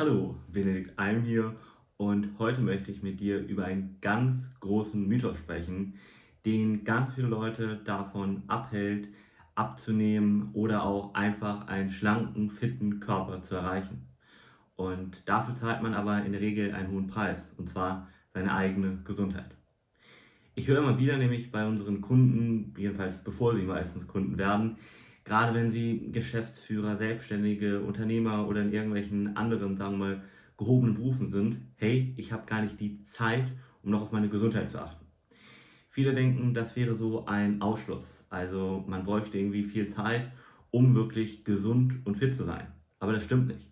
Hallo, Benedikt Alm hier und heute möchte ich mit dir über einen ganz großen Mythos sprechen, den ganz viele Leute davon abhält, abzunehmen oder auch einfach einen schlanken, fitten Körper zu erreichen. Und dafür zahlt man aber in der Regel einen hohen Preis, und zwar seine eigene Gesundheit. Ich höre immer wieder nämlich bei unseren Kunden, jedenfalls bevor sie meistens Kunden werden, gerade wenn sie Geschäftsführer, Selbstständige, Unternehmer oder in irgendwelchen anderen, sagen wir mal, gehobenen Berufen sind, hey, ich habe gar nicht die Zeit, um noch auf meine Gesundheit zu achten. Viele denken, das wäre so ein Ausschluss. Also man bräuchte irgendwie viel Zeit, um wirklich gesund und fit zu sein. Aber das stimmt nicht.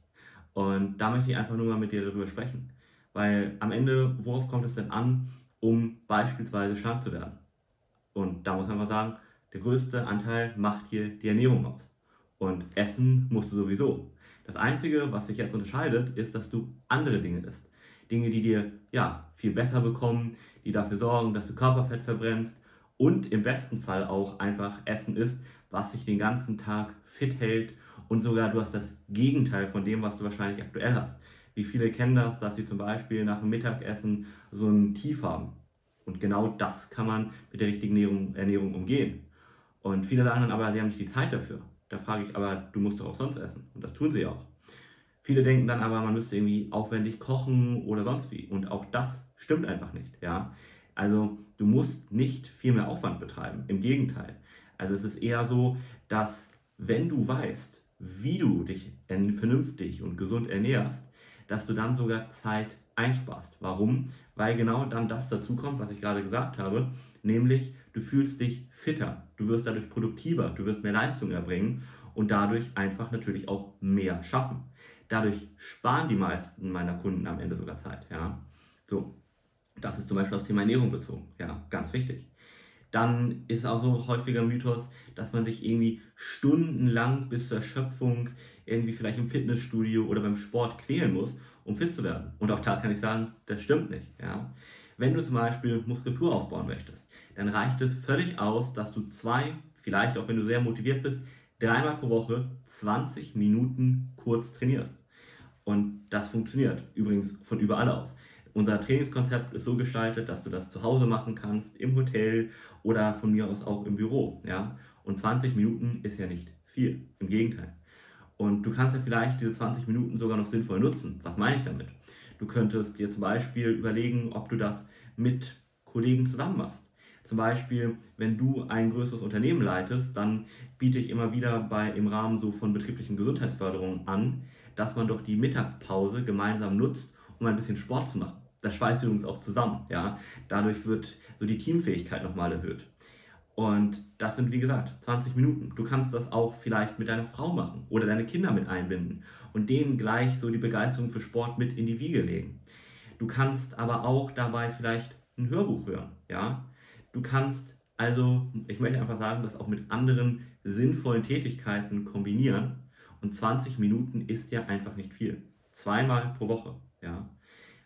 Und da möchte ich einfach nur mal mit dir darüber sprechen. Weil am Ende, worauf kommt es denn an, um beispielsweise schlank zu werden? Und da muss man mal sagen, der größte Anteil macht hier die Ernährung aus. Und essen musst du sowieso. Das Einzige, was sich jetzt unterscheidet, ist, dass du andere Dinge isst. Dinge, die dir ja viel besser bekommen, die dafür sorgen, dass du Körperfett verbrennst und im besten Fall auch einfach Essen isst, was sich den ganzen Tag fit hält und sogar du hast das Gegenteil von dem, was du wahrscheinlich aktuell hast. Wie viele kennen das, dass sie zum Beispiel nach dem Mittagessen so ein Tief haben. Und genau das kann man mit der richtigen Ernährung, Ernährung umgehen. Und viele sagen dann aber, sie haben nicht die Zeit dafür. Da frage ich aber, du musst doch auch sonst essen. Und das tun sie auch. Viele denken dann aber, man müsste irgendwie aufwendig kochen oder sonst wie. Und auch das stimmt einfach nicht. Ja? Also du musst nicht viel mehr Aufwand betreiben. Im Gegenteil. Also es ist eher so, dass wenn du weißt, wie du dich vernünftig und gesund ernährst, dass du dann sogar Zeit einsparst. Warum? Weil genau dann das dazu kommt, was ich gerade gesagt habe, nämlich du fühlst dich fitter, du wirst dadurch produktiver, du wirst mehr Leistung erbringen und dadurch einfach natürlich auch mehr schaffen. Dadurch sparen die meisten meiner Kunden am Ende sogar Zeit. Ja? So, das ist zum Beispiel das Thema Ernährung bezogen. Ja, ganz wichtig. Dann ist auch so häufiger Mythos, dass man sich irgendwie stundenlang bis zur Erschöpfung irgendwie vielleicht im Fitnessstudio oder beim Sport quälen muss, um fit zu werden. Und auch da kann ich sagen, das stimmt nicht. Ja? Wenn du zum Beispiel Muskulatur aufbauen möchtest, dann reicht es völlig aus, dass du zwei, vielleicht auch wenn du sehr motiviert bist, dreimal pro Woche 20 Minuten kurz trainierst. Und das funktioniert übrigens von überall aus. Unser Trainingskonzept ist so gestaltet, dass du das zu Hause machen kannst, im Hotel oder von mir aus auch im Büro. Ja? Und 20 Minuten ist ja nicht viel, im Gegenteil. Und du kannst ja vielleicht diese 20 Minuten sogar noch sinnvoll nutzen. Was meine ich damit? Du könntest dir zum Beispiel überlegen, ob du das mit Kollegen zusammen machst. Zum Beispiel, wenn du ein größeres Unternehmen leitest, dann biete ich immer wieder bei, im Rahmen so von betrieblichen Gesundheitsförderungen an, dass man doch die Mittagspause gemeinsam nutzt, um ein bisschen Sport zu machen. Das schweißt übrigens auch zusammen. Ja? Dadurch wird so die Teamfähigkeit nochmal erhöht. Und das sind, wie gesagt, 20 Minuten. Du kannst das auch vielleicht mit deiner Frau machen oder deine Kinder mit einbinden und denen gleich so die Begeisterung für Sport mit in die Wiege legen. Du kannst aber auch dabei vielleicht ein Hörbuch hören. Ja? Du kannst also, ich möchte einfach sagen, das auch mit anderen sinnvollen Tätigkeiten kombinieren. Und 20 Minuten ist ja einfach nicht viel. Zweimal pro Woche, ja.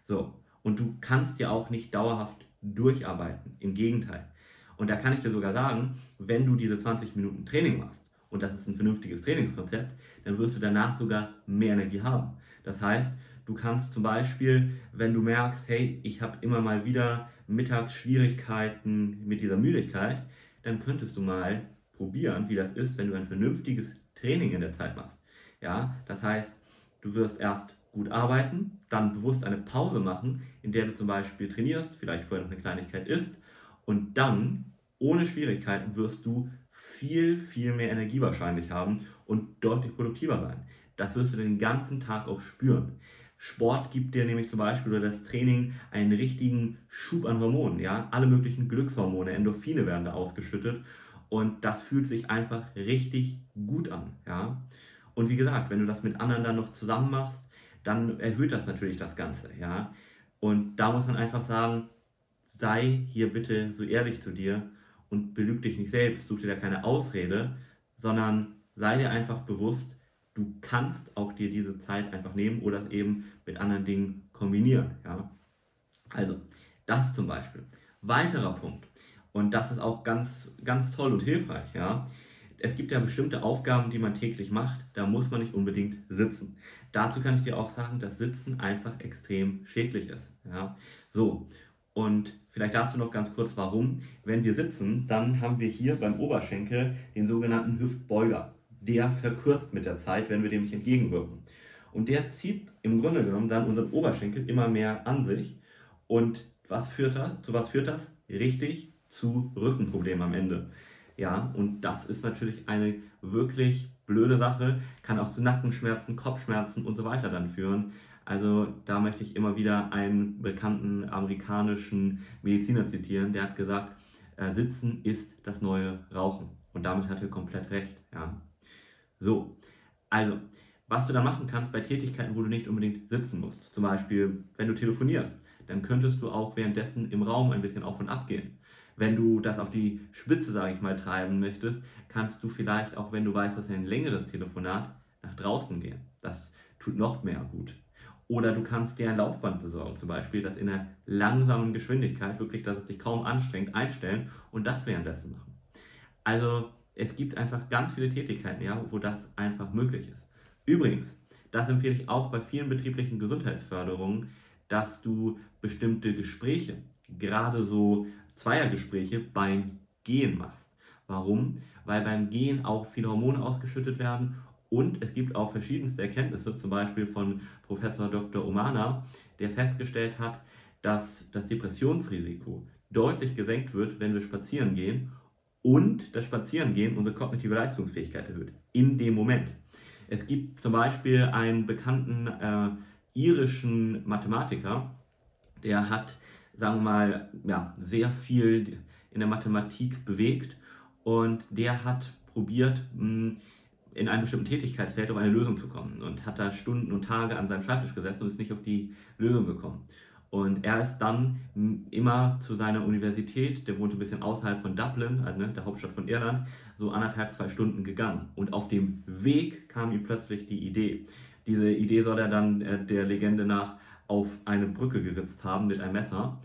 So. Und du kannst ja auch nicht dauerhaft durcharbeiten. Im Gegenteil. Und da kann ich dir sogar sagen, wenn du diese 20 Minuten Training machst, und das ist ein vernünftiges Trainingskonzept, dann wirst du danach sogar mehr Energie haben. Das heißt, du kannst zum Beispiel, wenn du merkst, hey, ich habe immer mal wieder mittags Schwierigkeiten mit dieser Müdigkeit, dann könntest du mal probieren, wie das ist, wenn du ein vernünftiges Training in der Zeit machst. Ja, das heißt, du wirst erst gut arbeiten, dann bewusst eine Pause machen, in der du zum Beispiel trainierst, vielleicht vorher noch eine Kleinigkeit isst und dann ohne Schwierigkeiten wirst du viel, viel mehr Energie wahrscheinlich haben und deutlich produktiver sein. Das wirst du den ganzen Tag auch spüren. Sport gibt dir nämlich zum Beispiel oder das Training einen richtigen Schub an Hormonen. Ja? Alle möglichen Glückshormone, Endorphine werden da ausgeschüttet und das fühlt sich einfach richtig gut an. Ja? Und wie gesagt, wenn du das mit anderen dann noch zusammen machst, dann erhöht das natürlich das Ganze. Ja? Und da muss man einfach sagen, sei hier bitte so ehrlich zu dir und belüg dich nicht selbst, such dir da keine Ausrede, sondern sei dir einfach bewusst, du kannst auch dir diese Zeit einfach nehmen oder eben mit anderen Dingen kombinieren. Ja? Also, das zum Beispiel. Weiterer Punkt, und das ist auch ganz, ganz toll und hilfreich, ja. es gibt ja bestimmte Aufgaben, die man täglich macht, da muss man nicht unbedingt sitzen. Dazu kann ich dir auch sagen, dass Sitzen einfach extrem schädlich ist. Ja? So, und vielleicht dazu noch ganz kurz, warum. Wenn wir sitzen, dann haben wir hier beim Oberschenkel den sogenannten Hüftbeuger. Der verkürzt mit der Zeit, wenn wir dem nicht entgegenwirken. Und der zieht im Grunde genommen dann unseren Oberschenkel immer mehr an sich. Und was führt das? Zu was führt das? Richtig zu Rückenproblemen am Ende. Ja, und das ist natürlich eine wirklich blöde Sache, kann auch zu Nackenschmerzen, Kopfschmerzen und so weiter dann führen. Also da möchte ich immer wieder einen bekannten amerikanischen Mediziner zitieren, der hat gesagt, äh, Sitzen ist das neue Rauchen. Und damit hat er komplett recht. Ja. So, also, was du da machen kannst bei Tätigkeiten, wo du nicht unbedingt sitzen musst. Zum Beispiel, wenn du telefonierst, dann könntest du auch währenddessen im Raum ein bisschen auf und ab gehen. Wenn du das auf die Spitze, sage ich mal, treiben möchtest, kannst du vielleicht auch, wenn du weißt, dass ein längeres Telefonat, nach draußen gehen. Das tut noch mehr gut. Oder du kannst dir ein Laufband besorgen, zum Beispiel, das in einer langsamen Geschwindigkeit, wirklich, dass es dich kaum anstrengt, einstellen und das währenddessen machen. Also es gibt einfach ganz viele Tätigkeiten, ja, wo das einfach möglich ist. Übrigens, das empfehle ich auch bei vielen betrieblichen Gesundheitsförderungen, dass du bestimmte Gespräche, gerade so Zweiergespräche beim Gehen machst. Warum? Weil beim Gehen auch viele Hormone ausgeschüttet werden und es gibt auch verschiedenste Erkenntnisse, zum Beispiel von Professor Dr. Omana, der festgestellt hat, dass das Depressionsrisiko deutlich gesenkt wird, wenn wir spazieren gehen und das Spazierengehen unsere kognitive Leistungsfähigkeit erhöht. In dem Moment. Es gibt zum Beispiel einen bekannten äh, irischen Mathematiker, der hat sagen wir mal, ja, sehr viel in der Mathematik bewegt und der hat probiert, hm, in einem bestimmten Tätigkeitsfeld auf eine Lösung zu kommen und hat da Stunden und Tage an seinem Schreibtisch gesessen und ist nicht auf die Lösung gekommen. Und er ist dann immer zu seiner Universität, der wohnte ein bisschen außerhalb von Dublin, also ne, der Hauptstadt von Irland, so anderthalb, zwei Stunden gegangen. Und auf dem Weg kam ihm plötzlich die Idee. Diese Idee soll er dann äh, der Legende nach auf eine Brücke geritzt haben mit einem Messer.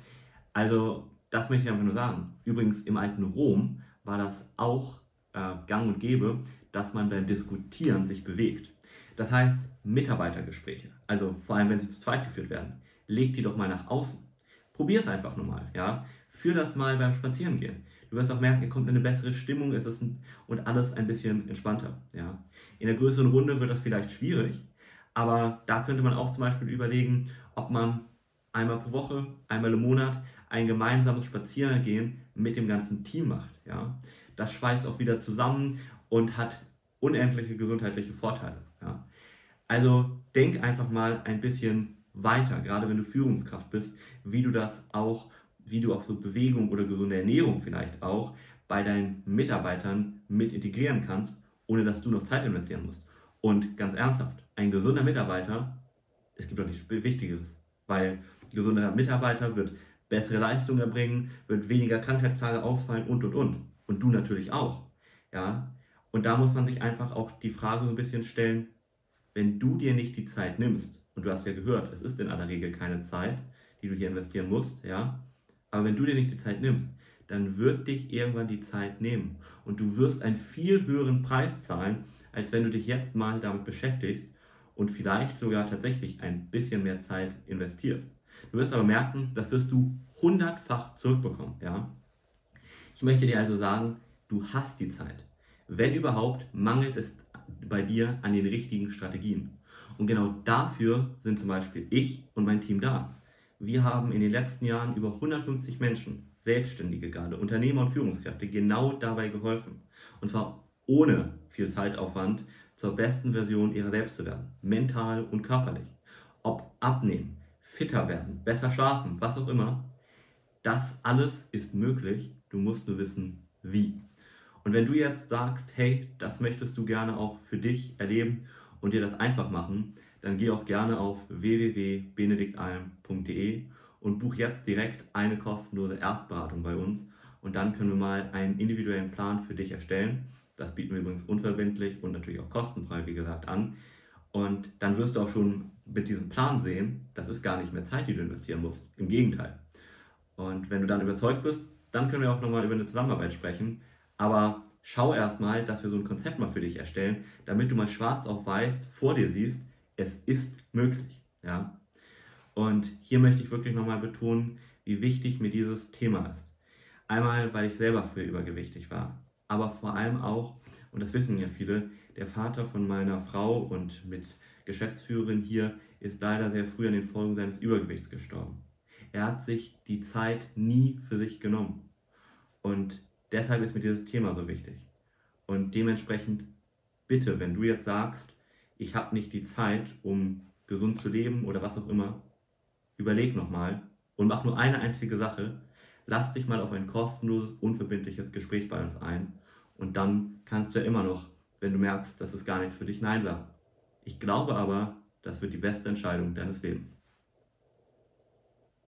Also, das möchte ich einfach nur sagen. Übrigens, im alten Rom war das auch äh, gang und gäbe, dass man beim Diskutieren sich bewegt. Das heißt, Mitarbeitergespräche, also vor allem wenn sie zu zweit geführt werden, leg die doch mal nach außen. Probier es einfach nur mal, ja. Führ das mal beim Spazierengehen. Du wirst auch merken, ihr kommt in eine bessere Stimmung, es ein, und alles ein bisschen entspannter, ja. In der größeren Runde wird das vielleicht schwierig, aber da könnte man auch zum Beispiel überlegen, ob man einmal pro Woche, einmal im Monat ein gemeinsames Spazierengehen mit dem ganzen Team macht. Ja? Das schweißt auch wieder zusammen und hat unendliche gesundheitliche Vorteile. Ja? Also denk einfach mal ein bisschen weiter, gerade wenn du Führungskraft bist, wie du das auch, wie du auch so Bewegung oder gesunde Ernährung vielleicht auch bei deinen Mitarbeitern mit integrieren kannst, ohne dass du noch Zeit investieren musst. Und ganz ernsthaft, ein gesunder Mitarbeiter, es gibt doch nichts Wichtigeres, weil ein gesunder Mitarbeiter wird bessere Leistung erbringen, wird weniger Krankheitstage ausfallen und und und. Und du natürlich auch. Ja? Und da muss man sich einfach auch die Frage so ein bisschen stellen, wenn du dir nicht die Zeit nimmst, und du hast ja gehört, es ist in aller Regel keine Zeit, die du hier investieren musst, ja, aber wenn du dir nicht die Zeit nimmst, dann wird dich irgendwann die Zeit nehmen. Und du wirst einen viel höheren Preis zahlen, als wenn du dich jetzt mal damit beschäftigst und vielleicht sogar tatsächlich ein bisschen mehr Zeit investierst. Du wirst aber merken, das wirst du hundertfach zurückbekommen. Ja? Ich möchte dir also sagen, du hast die Zeit. Wenn überhaupt, mangelt es bei dir an den richtigen Strategien. Und genau dafür sind zum Beispiel ich und mein Team da. Wir haben in den letzten Jahren über 150 Menschen, Selbstständige gerade, Unternehmer und Führungskräfte, genau dabei geholfen. Und zwar ohne viel Zeitaufwand zur besten Version ihrer selbst zu werden, mental und körperlich. Ob abnehmen, fitter werden, besser schlafen, was auch immer. Das alles ist möglich, du musst nur wissen, wie. Und wenn du jetzt sagst, hey, das möchtest du gerne auch für dich erleben und dir das einfach machen, dann geh auch gerne auf www.benediktalm.de und buch jetzt direkt eine kostenlose Erstberatung bei uns und dann können wir mal einen individuellen Plan für dich erstellen. Das bieten wir übrigens unverbindlich und natürlich auch kostenfrei, wie gesagt, an. Und dann wirst du auch schon mit diesem Plan sehen, das ist gar nicht mehr Zeit, die du investieren musst. Im Gegenteil. Und wenn du dann überzeugt bist, dann können wir auch nochmal über eine Zusammenarbeit sprechen. Aber schau erstmal, dass wir so ein Konzept mal für dich erstellen, damit du mal schwarz auf weiß vor dir siehst, es ist möglich. Ja? Und hier möchte ich wirklich nochmal betonen, wie wichtig mir dieses Thema ist. Einmal, weil ich selber früher übergewichtig war, aber vor allem auch, und das wissen ja viele, der Vater von meiner Frau und mit Geschäftsführerin hier ist leider sehr früh an den Folgen seines Übergewichts gestorben. Er hat sich die Zeit nie für sich genommen. Und deshalb ist mir dieses Thema so wichtig. Und dementsprechend bitte, wenn du jetzt sagst, ich habe nicht die Zeit, um gesund zu leben oder was auch immer, überleg nochmal und mach nur eine einzige Sache. Lass dich mal auf ein kostenloses, unverbindliches Gespräch bei uns ein und dann kannst du ja immer noch, wenn du merkst, dass es gar nichts für dich, Nein sagen. Ich glaube aber, das wird die beste Entscheidung deines Lebens.